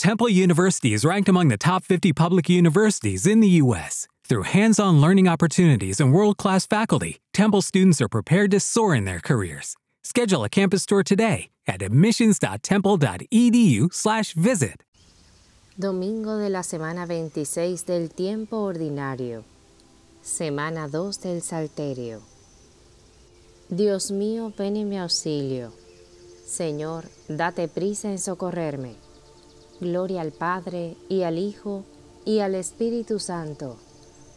Temple University is ranked among the top 50 public universities in the U.S. Through hands on learning opportunities and world class faculty, Temple students are prepared to soar in their careers. Schedule a campus tour today at admissions.temple.edu/slash visit. Domingo de la semana 26 del tiempo ordinario. Semana 2 del Salterio. Dios mío, ven en mi auxilio. Señor, date prisa en socorrerme. Gloria al Padre, y al Hijo, y al Espíritu Santo,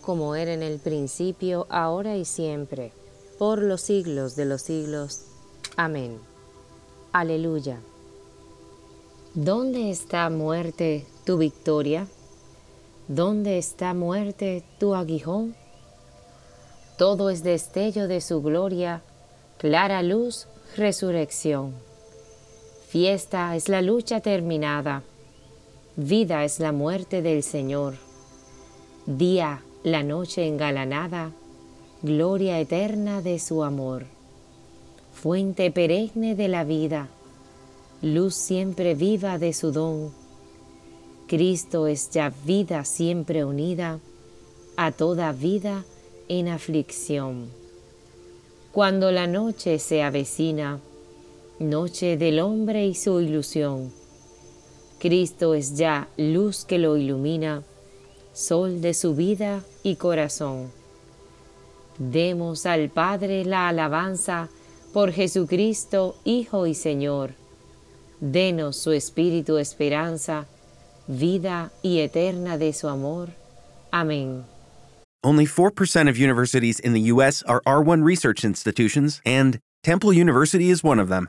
como era en el principio, ahora y siempre, por los siglos de los siglos. Amén. Aleluya. ¿Dónde está muerte tu victoria? ¿Dónde está muerte tu aguijón? Todo es destello de su gloria, clara luz, resurrección. Fiesta es la lucha terminada Vida es la muerte del Señor. Día, la noche engalanada, gloria eterna de su amor. Fuente perenne de la vida, luz siempre viva de su don. Cristo es ya vida siempre unida a toda vida en aflicción. Cuando la noche se avecina, noche del hombre y su ilusión, Cristo es ya luz que lo ilumina, sol de su vida y corazón. Demos al Padre la alabanza por Jesucristo, Hijo y Señor. Denos su Espíritu esperanza, vida y eterna de su amor. Amén. Only 4% of universities in the U.S. are R1 research institutions, and Temple University is one of them.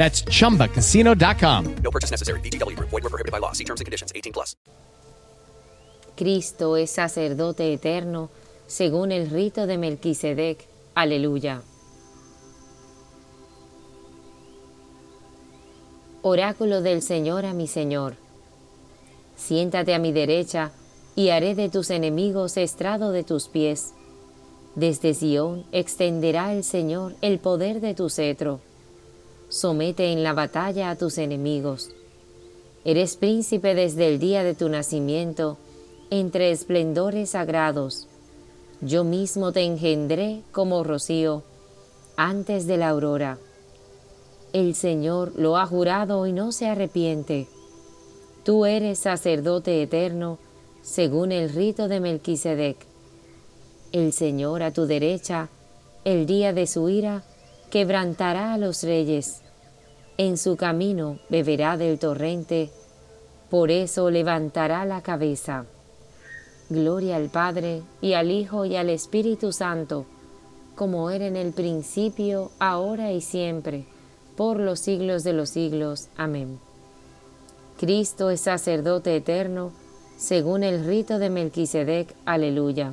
That's chumbacasino.com. No purchase necessary. VGW Group. Void were prohibited by law. See terms and conditions. 18 plus. Cristo es sacerdote eterno según el rito de Melquisedec. Aleluya. Oráculo del Señor a mi Señor. Siéntate a mi derecha y haré de tus enemigos estrado de tus pies. Desde Sión extenderá el Señor el poder de tu cetro. Somete en la batalla a tus enemigos. Eres príncipe desde el día de tu nacimiento, entre esplendores sagrados. Yo mismo te engendré como rocío, antes de la aurora. El Señor lo ha jurado y no se arrepiente. Tú eres sacerdote eterno, según el rito de Melquisedec. El Señor a tu derecha, el día de su ira, quebrantará a los reyes. En su camino beberá del torrente, por eso levantará la cabeza. Gloria al Padre, y al Hijo, y al Espíritu Santo, como era en el principio, ahora y siempre, por los siglos de los siglos. Amén. Cristo es sacerdote eterno, según el rito de Melquisedec. Aleluya.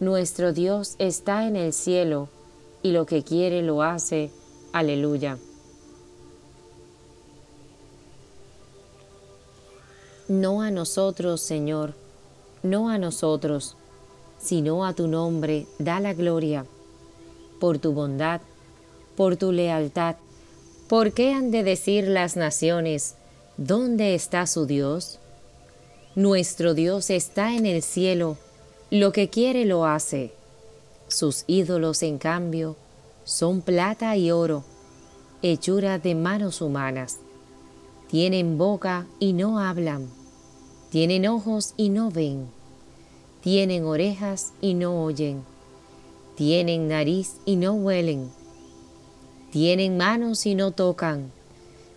Nuestro Dios está en el cielo, y lo que quiere lo hace. Aleluya. No a nosotros, Señor, no a nosotros, sino a tu nombre da la gloria, por tu bondad, por tu lealtad. ¿Por qué han de decir las naciones, ¿dónde está su Dios? Nuestro Dios está en el cielo, lo que quiere lo hace. Sus ídolos, en cambio, son plata y oro, hechura de manos humanas. Tienen boca y no hablan, tienen ojos y no ven tienen orejas y no oyen, tienen nariz y no huelen, tienen manos y no tocan,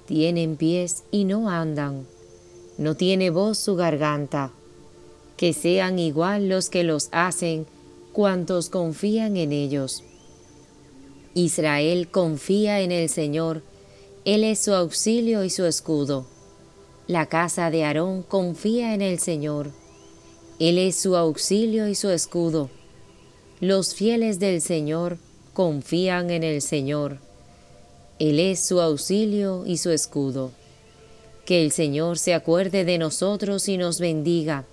tienen pies y no andan, no tiene voz su garganta, que sean igual los que los hacen, cuantos confían en ellos. Israel confía en el Señor, Él es su auxilio y su escudo. La casa de Aarón confía en el Señor, él es su auxilio y su escudo. Los fieles del Señor confían en el Señor. Él es su auxilio y su escudo. Que el Señor se acuerde de nosotros y nos bendiga.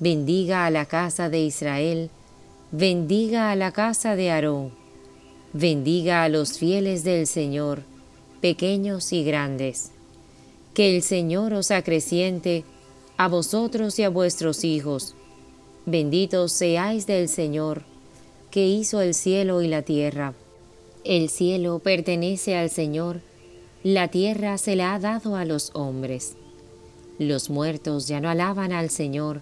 Bendiga a la casa de Israel. Bendiga a la casa de Aarón. Bendiga a los fieles del Señor, pequeños y grandes. Que el Señor os acreciente a vosotros y a vuestros hijos. Benditos seáis del Señor, que hizo el cielo y la tierra. El cielo pertenece al Señor, la tierra se la ha dado a los hombres. Los muertos ya no alaban al Señor,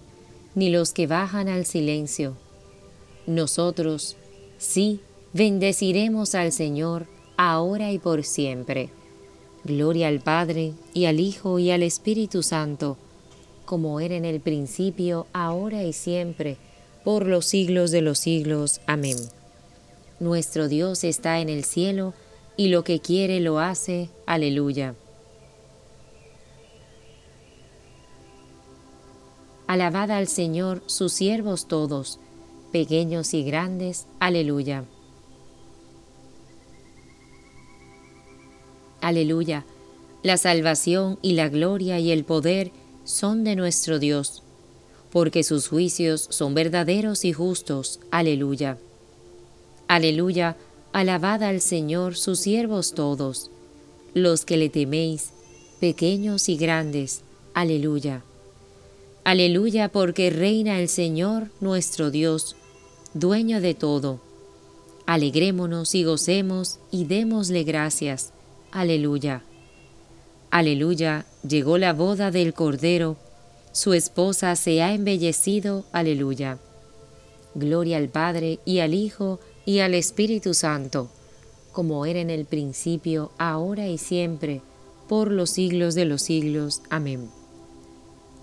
ni los que bajan al silencio. Nosotros, sí, bendeciremos al Señor, ahora y por siempre. Gloria al Padre, y al Hijo, y al Espíritu Santo, como era en el principio, ahora y siempre, por los siglos de los siglos. Amén. Nuestro Dios está en el cielo, y lo que quiere lo hace. Aleluya. Alabad al Señor sus siervos todos, pequeños y grandes. Aleluya. Aleluya. La salvación y la gloria y el poder son de nuestro Dios, porque sus juicios son verdaderos y justos. Aleluya. Aleluya, alabad al Señor sus siervos todos, los que le teméis, pequeños y grandes. Aleluya. Aleluya, porque reina el Señor nuestro Dios, dueño de todo. Alegrémonos y gocemos y démosle gracias. Aleluya. Aleluya, llegó la boda del Cordero, su esposa se ha embellecido, aleluya. Gloria al Padre y al Hijo y al Espíritu Santo, como era en el principio, ahora y siempre, por los siglos de los siglos. Amén.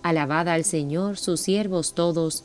Alabad al Señor sus siervos todos,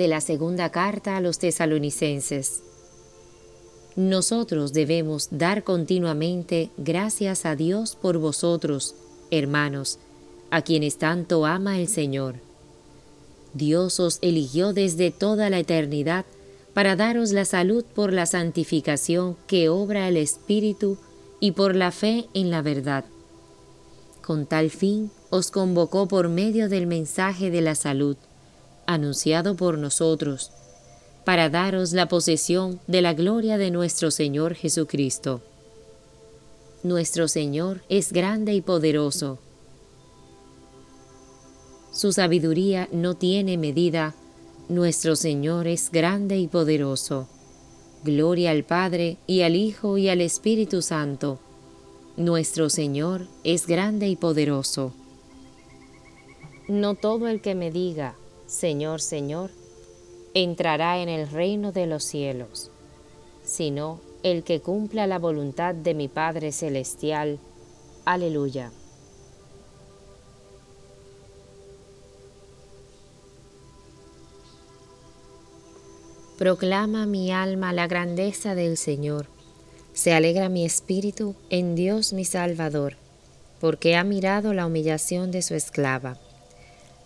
De la segunda carta a los tesalonicenses. Nosotros debemos dar continuamente gracias a Dios por vosotros, hermanos, a quienes tanto ama el Señor. Dios os eligió desde toda la eternidad para daros la salud por la santificación que obra el Espíritu y por la fe en la verdad. Con tal fin os convocó por medio del mensaje de la salud, anunciado por nosotros, para daros la posesión de la gloria de nuestro Señor Jesucristo. Nuestro Señor es grande y poderoso. Su sabiduría no tiene medida. Nuestro Señor es grande y poderoso. Gloria al Padre y al Hijo y al Espíritu Santo. Nuestro Señor es grande y poderoso. No todo el que me diga, Señor, Señor, entrará en el reino de los cielos, sino el que cumpla la voluntad de mi Padre Celestial. Aleluya. Proclama mi alma la grandeza del Señor. Se alegra mi espíritu en Dios mi Salvador, porque ha mirado la humillación de su esclava.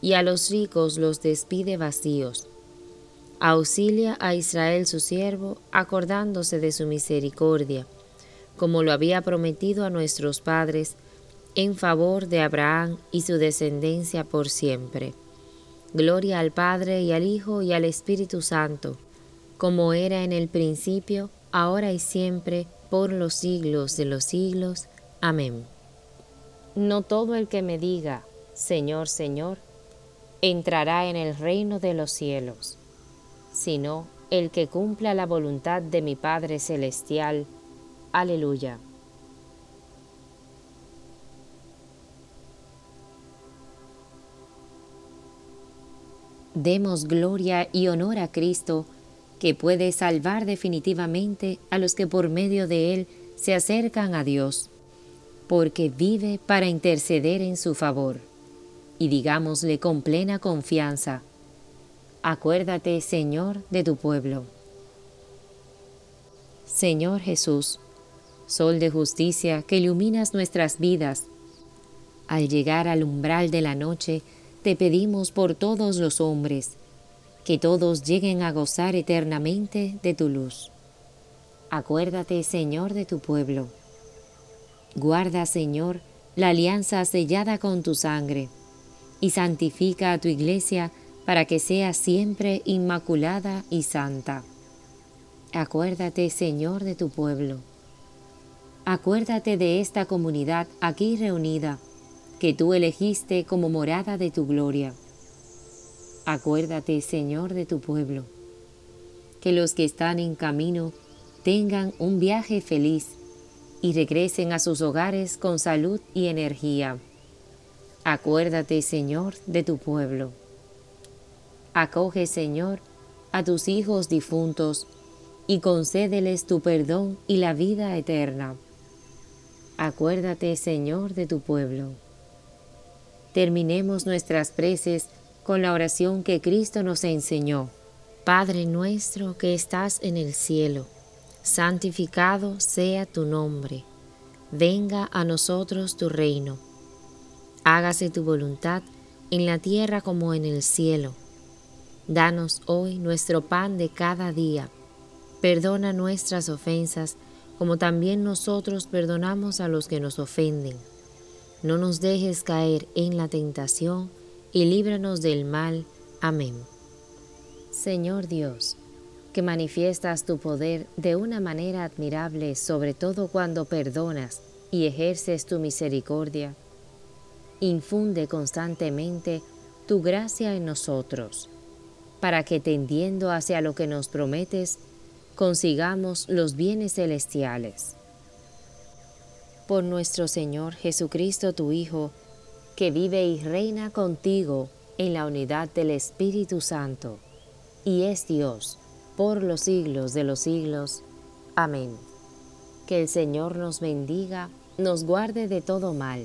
y a los ricos los despide vacíos. Auxilia a Israel su siervo, acordándose de su misericordia, como lo había prometido a nuestros padres, en favor de Abraham y su descendencia por siempre. Gloria al Padre y al Hijo y al Espíritu Santo, como era en el principio, ahora y siempre, por los siglos de los siglos. Amén. No todo el que me diga, Señor, Señor, entrará en el reino de los cielos, sino el que cumpla la voluntad de mi Padre Celestial. Aleluya. Demos gloria y honor a Cristo, que puede salvar definitivamente a los que por medio de Él se acercan a Dios porque vive para interceder en su favor. Y digámosle con plena confianza, acuérdate, Señor, de tu pueblo. Señor Jesús, Sol de justicia que iluminas nuestras vidas, al llegar al umbral de la noche, te pedimos por todos los hombres, que todos lleguen a gozar eternamente de tu luz. Acuérdate, Señor, de tu pueblo Guarda, Señor, la alianza sellada con tu sangre, y santifica a tu iglesia para que sea siempre inmaculada y santa. Acuérdate, Señor, de tu pueblo. Acuérdate de esta comunidad aquí reunida, que tú elegiste como morada de tu gloria. Acuérdate, Señor, de tu pueblo. Que los que están en camino tengan un viaje feliz y regresen a sus hogares con salud y energía. Acuérdate, Señor, de tu pueblo. Acoge, Señor, a tus hijos difuntos y concédeles tu perdón y la vida eterna. Acuérdate, Señor, de tu pueblo. Terminemos nuestras preces con la oración que Cristo nos enseñó. Padre nuestro que estás en el cielo santificado sea tu nombre, venga a nosotros tu reino, hágase tu voluntad en la tierra como en el cielo. Danos hoy nuestro pan de cada día. Perdona nuestras ofensas, como también nosotros perdonamos a los que nos ofenden. No nos dejes caer en la tentación, y líbranos del mal. Amén. Señor Dios, que manifiestas tu poder de una manera admirable, sobre todo cuando perdonas y ejerces tu misericordia, infunde constantemente tu gracia en nosotros para que tendiendo hacia lo que nos prometes, consigamos los bienes celestiales. Por nuestro Señor Jesucristo, tu Hijo, que vive y reina contigo en la unidad del Espíritu Santo, y es Dios por los siglos de los siglos. Amén. Que el Señor nos bendiga, nos guarde de todo mal,